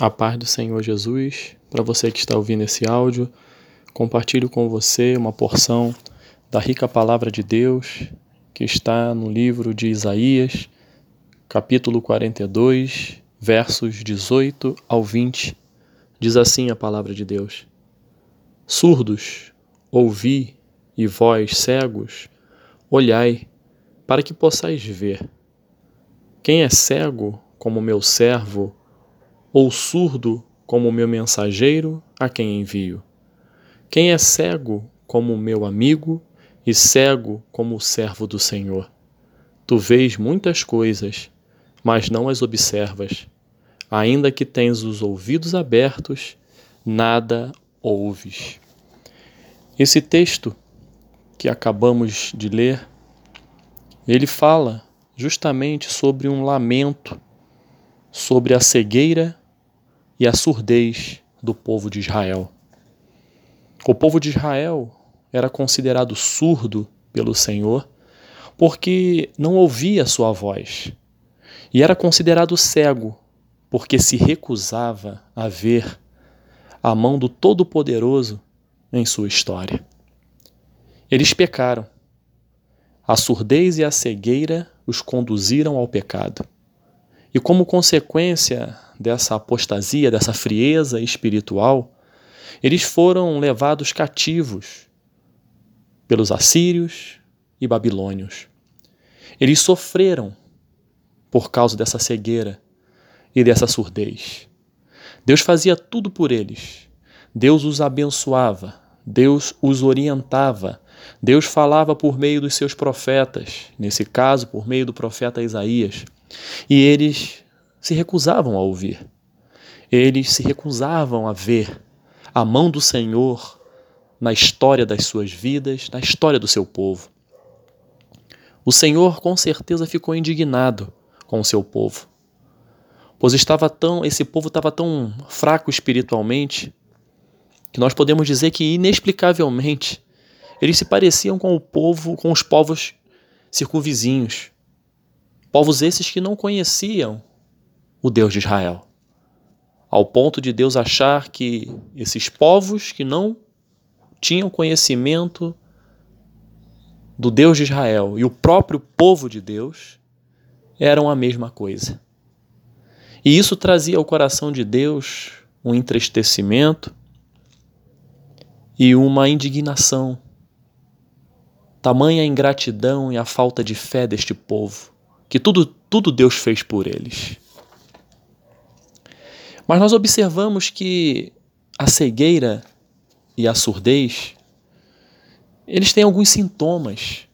A paz do Senhor Jesus, para você que está ouvindo esse áudio, compartilho com você uma porção da rica palavra de Deus que está no livro de Isaías, capítulo 42, versos 18 ao 20. Diz assim a palavra de Deus: Surdos, ouvi, e vós, cegos, olhai, para que possais ver. Quem é cego, como meu servo, ou surdo como meu mensageiro a quem envio? Quem é cego como meu amigo e cego como o servo do Senhor? Tu vês muitas coisas, mas não as observas. Ainda que tens os ouvidos abertos, nada ouves. Esse texto que acabamos de ler, ele fala justamente sobre um lamento, sobre a cegueira e a surdez do povo de Israel. O povo de Israel era considerado surdo pelo Senhor porque não ouvia sua voz, e era considerado cego porque se recusava a ver a mão do Todo-Poderoso em sua história. Eles pecaram. A surdez e a cegueira os conduziram ao pecado. E como consequência dessa apostasia, dessa frieza espiritual, eles foram levados cativos pelos assírios e babilônios. Eles sofreram por causa dessa cegueira e dessa surdez. Deus fazia tudo por eles. Deus os abençoava, Deus os orientava, Deus falava por meio dos seus profetas, nesse caso, por meio do profeta Isaías. E eles se recusavam a ouvir. Eles se recusavam a ver a mão do Senhor na história das suas vidas, na história do seu povo. O Senhor com certeza ficou indignado com o seu povo, pois estava tão, esse povo estava tão fraco espiritualmente que nós podemos dizer que inexplicavelmente eles se pareciam com o povo, com os povos circunvizinhos, povos esses que não conheciam o Deus de Israel. Ao ponto de Deus achar que esses povos que não tinham conhecimento do Deus de Israel e o próprio povo de Deus eram a mesma coisa. E isso trazia ao coração de Deus um entristecimento e uma indignação. Tamanha ingratidão e a falta de fé deste povo, que tudo, tudo Deus fez por eles. Mas nós observamos que a cegueira e a surdez, eles têm alguns sintomas.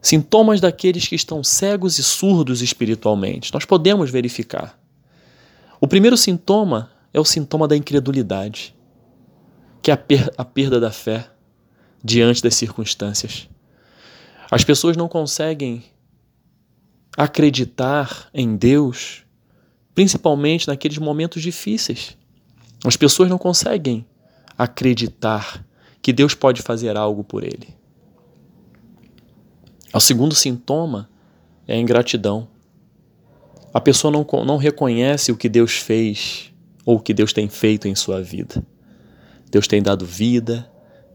Sintomas daqueles que estão cegos e surdos espiritualmente. Nós podemos verificar. O primeiro sintoma é o sintoma da incredulidade, que é a, per a perda da fé diante das circunstâncias. As pessoas não conseguem acreditar em Deus principalmente naqueles momentos difíceis. As pessoas não conseguem acreditar que Deus pode fazer algo por ele. O segundo sintoma é a ingratidão. A pessoa não, não reconhece o que Deus fez ou o que Deus tem feito em sua vida. Deus tem dado vida,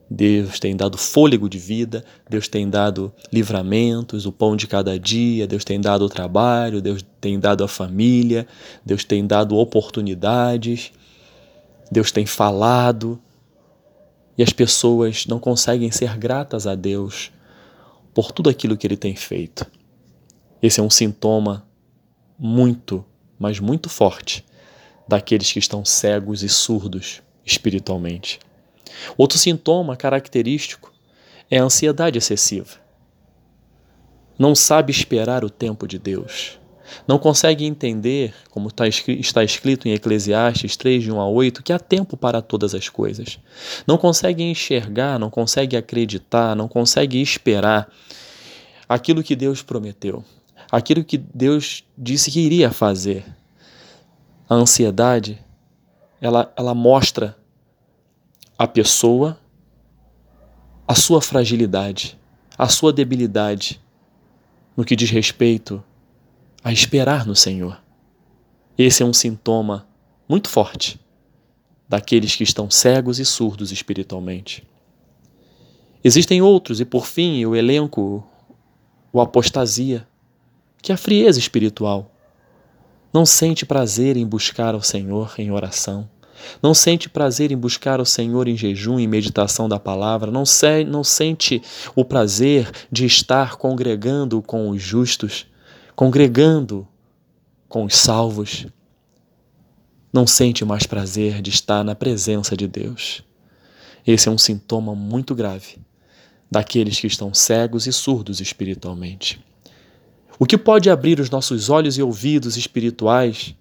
Deus tem dado fôlego de vida, Deus tem dado livramentos, o pão de cada dia, Deus tem dado o trabalho, Deus tem dado a família, Deus tem dado oportunidades, Deus tem falado. E as pessoas não conseguem ser gratas a Deus por tudo aquilo que Ele tem feito. Esse é um sintoma muito, mas muito forte daqueles que estão cegos e surdos espiritualmente. Outro sintoma característico é a ansiedade excessiva. Não sabe esperar o tempo de Deus. Não consegue entender, como tá está escrito em Eclesiastes 3, de 1 a 8, que há tempo para todas as coisas. Não consegue enxergar, não consegue acreditar, não consegue esperar aquilo que Deus prometeu, aquilo que Deus disse que iria fazer. A ansiedade, ela, ela mostra a pessoa, a sua fragilidade, a sua debilidade no que diz respeito a esperar no Senhor. Esse é um sintoma muito forte daqueles que estão cegos e surdos espiritualmente. Existem outros, e por fim eu elenco o apostasia, que é a frieza espiritual. Não sente prazer em buscar ao Senhor em oração. Não sente prazer em buscar ao Senhor em jejum e meditação da palavra. Não, se, não sente o prazer de estar congregando com os justos, congregando com os salvos. Não sente mais prazer de estar na presença de Deus. Esse é um sintoma muito grave daqueles que estão cegos e surdos espiritualmente. O que pode abrir os nossos olhos e ouvidos espirituais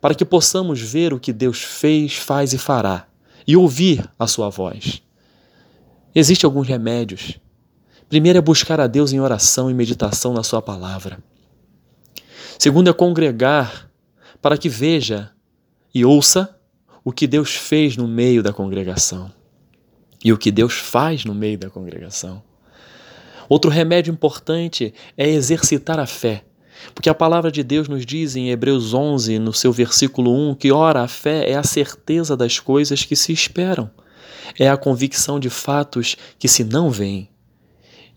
para que possamos ver o que Deus fez, faz e fará e ouvir a sua voz? Existem alguns remédios. Primeiro é buscar a Deus em oração e meditação na sua palavra. Segundo é congregar para que veja e ouça o que Deus fez no meio da congregação e o que Deus faz no meio da congregação. Outro remédio importante é exercitar a fé. Porque a palavra de Deus nos diz em Hebreus 11, no seu versículo 1, que ora a fé é a certeza das coisas que se esperam, é a convicção de fatos que se não veem.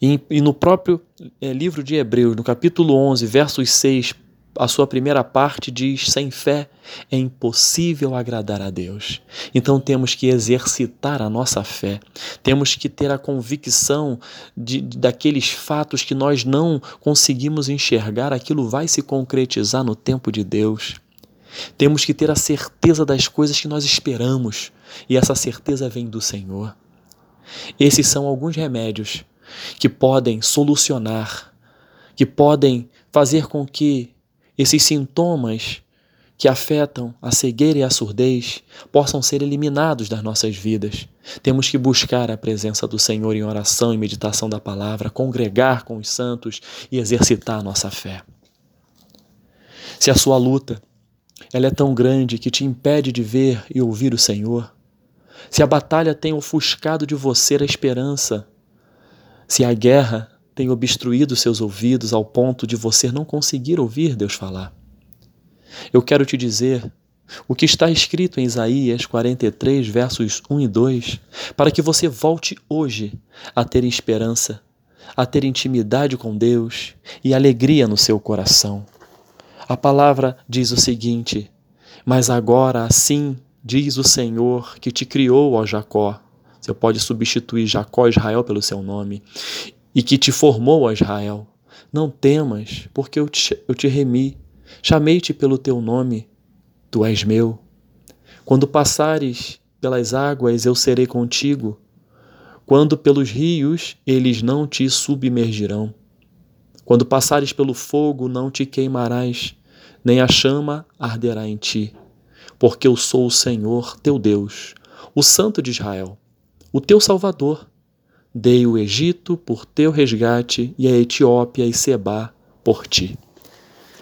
E, e no próprio é, livro de Hebreus, no capítulo 11, versos 6 a sua primeira parte diz: sem fé é impossível agradar a Deus. Então temos que exercitar a nossa fé, temos que ter a convicção de, daqueles fatos que nós não conseguimos enxergar, aquilo vai se concretizar no tempo de Deus. Temos que ter a certeza das coisas que nós esperamos, e essa certeza vem do Senhor. Esses são alguns remédios que podem solucionar, que podem fazer com que esses sintomas que afetam a cegueira e a surdez possam ser eliminados das nossas vidas. Temos que buscar a presença do Senhor em oração e meditação da palavra, congregar com os santos e exercitar a nossa fé. Se a sua luta ela é tão grande que te impede de ver e ouvir o Senhor, se a batalha tem ofuscado de você a esperança, se a guerra tem obstruído seus ouvidos ao ponto de você não conseguir ouvir Deus falar. Eu quero te dizer o que está escrito em Isaías 43, versos 1 e 2, para que você volte hoje a ter esperança, a ter intimidade com Deus e alegria no seu coração. A palavra diz o seguinte: Mas agora assim diz o Senhor que te criou, ó Jacó. Você pode substituir Jacó Israel pelo seu nome e que te formou, Israel. Não temas, porque eu te, eu te remi, chamei-te pelo teu nome, tu és meu. Quando passares pelas águas, eu serei contigo. Quando pelos rios, eles não te submergirão. Quando passares pelo fogo, não te queimarás, nem a chama arderá em ti. Porque eu sou o Senhor, teu Deus, o Santo de Israel, o teu Salvador Dei o Egito por teu resgate e a Etiópia e Seba por ti.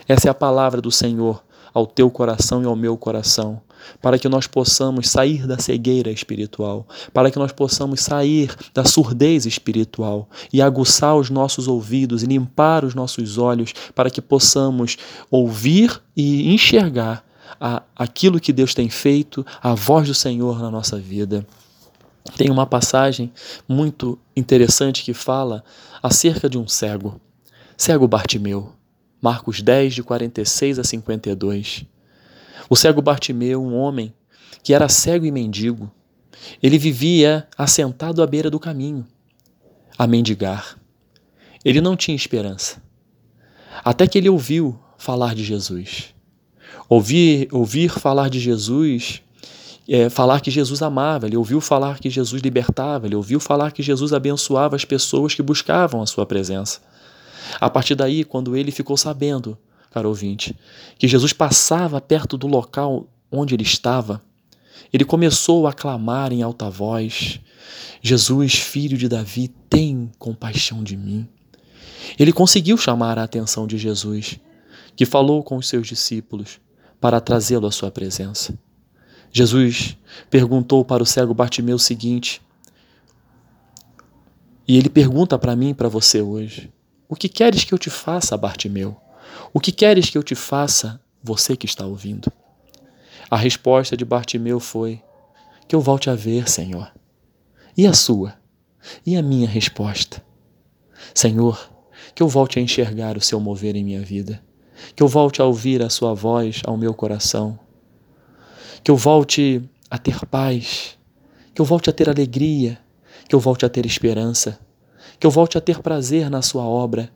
Essa é a palavra do Senhor ao teu coração e ao meu coração, para que nós possamos sair da cegueira espiritual, para que nós possamos sair da surdez espiritual e aguçar os nossos ouvidos e limpar os nossos olhos, para que possamos ouvir e enxergar a, aquilo que Deus tem feito, a voz do Senhor na nossa vida. Tem uma passagem muito interessante que fala acerca de um cego, cego Bartimeu, Marcos 10, de 46 a 52. O cego Bartimeu, um homem que era cego e mendigo, ele vivia assentado à beira do caminho, a mendigar. Ele não tinha esperança. Até que ele ouviu falar de Jesus. Ouvir, ouvir falar de Jesus é, falar que Jesus amava, ele ouviu falar que Jesus libertava, ele ouviu falar que Jesus abençoava as pessoas que buscavam a sua presença. A partir daí, quando ele ficou sabendo, caro ouvinte, que Jesus passava perto do local onde ele estava, ele começou a clamar em alta voz: Jesus, filho de Davi, tem compaixão de mim. Ele conseguiu chamar a atenção de Jesus, que falou com os seus discípulos para trazê-lo à sua presença. Jesus perguntou para o cego Bartimeu o seguinte, e ele pergunta para mim e para você hoje: O que queres que eu te faça, Bartimeu? O que queres que eu te faça, você que está ouvindo? A resposta de Bartimeu foi: Que eu volte a ver, Senhor. E a sua? E a minha resposta? Senhor, que eu volte a enxergar o seu mover em minha vida, que eu volte a ouvir a sua voz ao meu coração, que eu volte a ter paz, que eu volte a ter alegria, que eu volte a ter esperança, que eu volte a ter prazer na sua obra,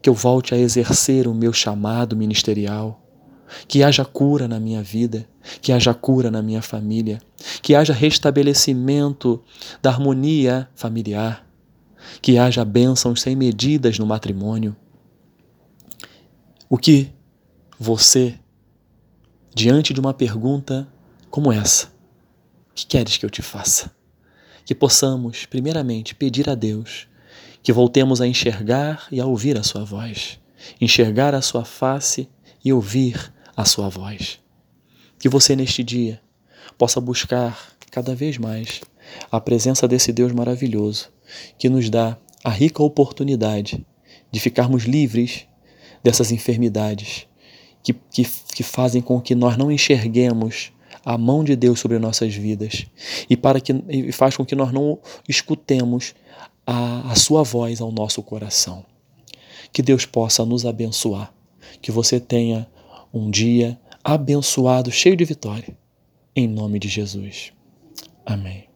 que eu volte a exercer o meu chamado ministerial, que haja cura na minha vida, que haja cura na minha família, que haja restabelecimento da harmonia familiar, que haja bênçãos sem medidas no matrimônio. O que você, diante de uma pergunta como essa, que queres que eu te faça? Que possamos, primeiramente, pedir a Deus que voltemos a enxergar e a ouvir a Sua voz, enxergar a Sua face e ouvir a Sua voz. Que você, neste dia, possa buscar cada vez mais a presença desse Deus maravilhoso que nos dá a rica oportunidade de ficarmos livres dessas enfermidades que, que, que fazem com que nós não enxerguemos a mão de Deus sobre nossas vidas e para que e faz com que nós não escutemos a, a sua voz ao nosso coração. Que Deus possa nos abençoar, que você tenha um dia abençoado, cheio de vitória. Em nome de Jesus. Amém.